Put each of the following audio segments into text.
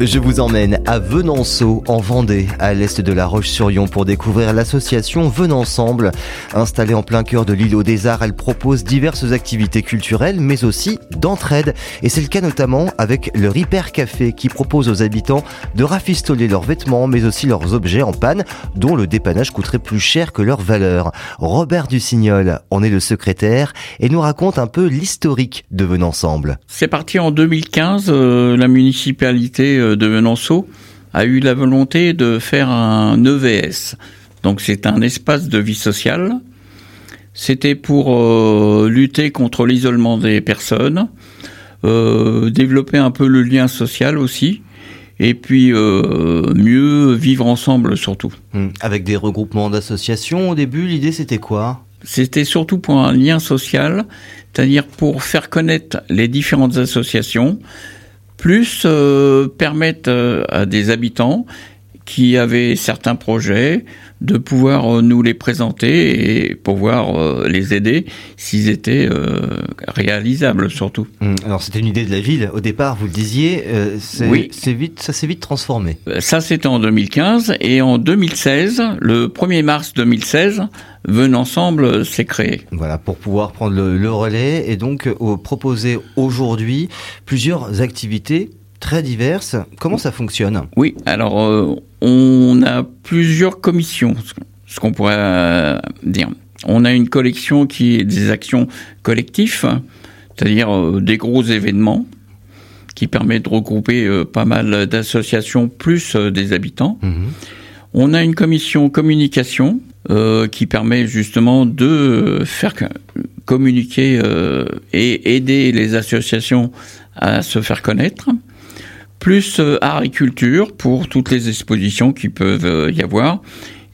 Je vous emmène à Venanceau, en Vendée, à l'est de la Roche-sur-Yon, pour découvrir l'association Venensemble. Installée en plein cœur de l'îlot des Arts, elle propose diverses activités culturelles, mais aussi d'entraide. Et c'est le cas notamment avec le Ripper Café, qui propose aux habitants de rafistoler leurs vêtements, mais aussi leurs objets en panne, dont le dépannage coûterait plus cher que leur valeur. Robert Dussignol en est le secrétaire et nous raconte un peu l'historique de Venensemble. C'est parti en 2015, euh, la municipalité de Venanceau a eu la volonté de faire un EVS. Donc c'est un espace de vie sociale. C'était pour euh, lutter contre l'isolement des personnes, euh, développer un peu le lien social aussi, et puis euh, mieux vivre ensemble surtout. Hmm. Avec des regroupements d'associations au début, l'idée c'était quoi? C'était surtout pour un lien social, c'est-à-dire pour faire connaître les différentes associations, plus euh, permettre euh, à des habitants qui avaient certains projets de pouvoir euh, nous les présenter et pouvoir les aider s'ils étaient réalisables surtout. Hum, alors c'était une idée de la ville au départ, vous le disiez, oui. vite, ça s'est vite transformé. Ça c'était en 2015 et en 2016, le 1er mars 2016, Venensemble s'est créé. Voilà, pour pouvoir prendre le, relais et donc euh, proposer aujourd'hui plusieurs activités très diverses. Comment ça fonctionne? Oui, alors euh, on a plusieurs commissions, ce qu'on pourrait euh, dire. On a une collection qui est des actions collectives, c'est-à-dire des gros événements qui permet de regrouper pas mal d'associations plus des habitants. Mhm. On a une commission communication euh, qui permet justement de faire communiquer euh, et aider les associations à se faire connaître, plus euh, art et culture pour toutes les expositions qui peuvent y avoir.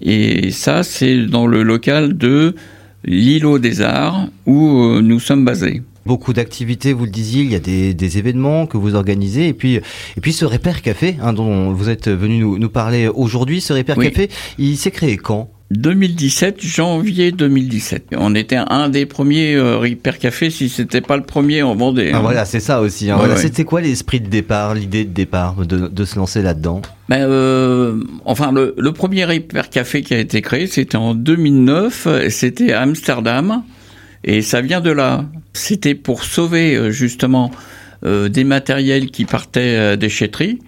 Et ça, c'est dans le local de l'îlot des arts où nous sommes basés. Beaucoup d'activités, vous le disiez, il y a des, événements que vous organisez, et puis, et puis ce Repère Café, hein, dont vous êtes venu nous, parler aujourd'hui, ce Repère Café, il s'est créé quand? 2017, janvier 2017. On était un des premiers euh, Hyper Café, si c'était pas le premier en Vendée. Ah, hein. Voilà, c'est ça aussi. Hein. voilà, C'était quoi l'esprit de départ, l'idée de départ, de, de se lancer là-dedans? Ben, euh, Enfin, le, le premier Hyper Café qui a été créé, c'était en 2009. C'était à Amsterdam, et ça vient de là. C'était pour sauver euh, justement euh, des matériels qui partaient à déchetterie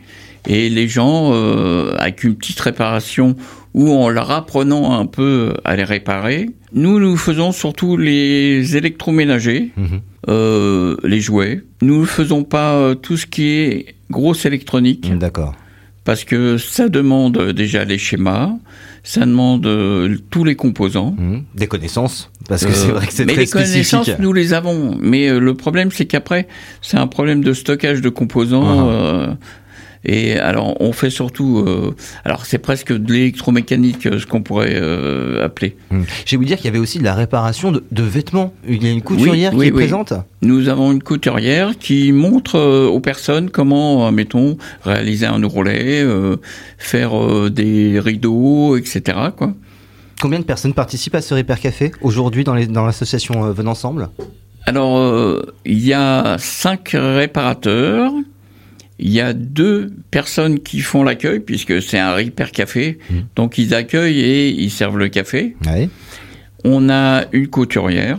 et les gens euh, avec une petite réparation ou en leur apprenant un peu à les réparer. Nous, nous faisons surtout les électroménagers, mhm. euh, les jouets. Nous ne faisons pas euh, tout ce qui est grosse électronique. D'accord. Parce que ça demande déjà les schémas, ça demande euh, tous les composants. Mhm. Des connaissances, parce que c'est vrai que c'est très spécifique. Mais les connaissances, nous les avons. Mais le problème, c'est qu'après, c'est un problème de stockage de composants. Uh-huh. Et alors, on fait surtout. Euh, alors, c'est presque de l'électromécanique, euh, ce qu'on pourrait euh, appeler. Je vais vous dire qu'il y avait aussi de la réparation de, vêtements. Il y a une couturière qui est présente. Nous avons une couturière qui montre aux personnes comment, mettons, réaliser un ourlet, faire des rideaux, etc. Quoi. Combien de personnes participent à ce Repair Café aujourd'hui dans l'association dans Venensemble Alors, il y a cinq réparateurs il y a deux personnes qui font l'accueil, puisque c'est un repair café. Mmh. Donc ils accueillent et ils servent le café. On a une couturière.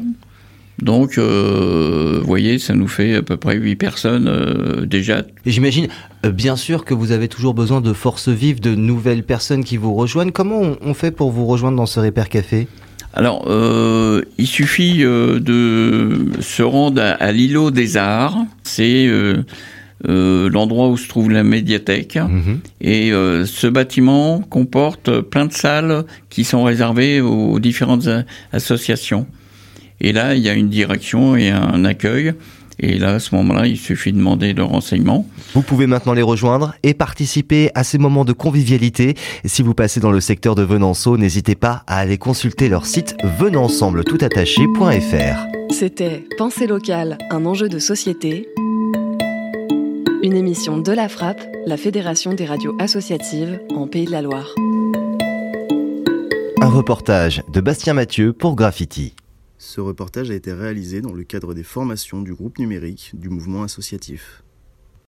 Donc, euh, vous voyez, ça nous fait à peu près huit personnes euh, déjà. Et j'imagine, euh, bien sûr, que vous avez toujours besoin de forces vives, de nouvelles personnes qui vous rejoignent. Comment on, fait pour vous rejoindre dans ce Repair Café alors, il suffit de se rendre à, à l'îlot des Arts. C'est euh, l'endroit où se trouve la médiathèque. Mhm. Et euh, ce bâtiment comporte plein de salles qui sont réservées aux différentes associations. Et là, il y a une direction et un accueil. Et là, à ce moment-là, il suffit de demander de renseignements. Vous pouvez maintenant les rejoindre et participer à ces moments de convivialité. Si vous passez dans le secteur de Venanceau, n'hésitez pas à aller consulter leur site venensembletoutattaché.fr. C'était Pensée locale, un enjeu de société une émission de la Frappe, la Fédération des radios associatives en Pays de la Loire. Un reportage de Bastien Mathieu pour Graffiti. Ce reportage a été réalisé dans le cadre des formations du groupe numérique du mouvement associatif.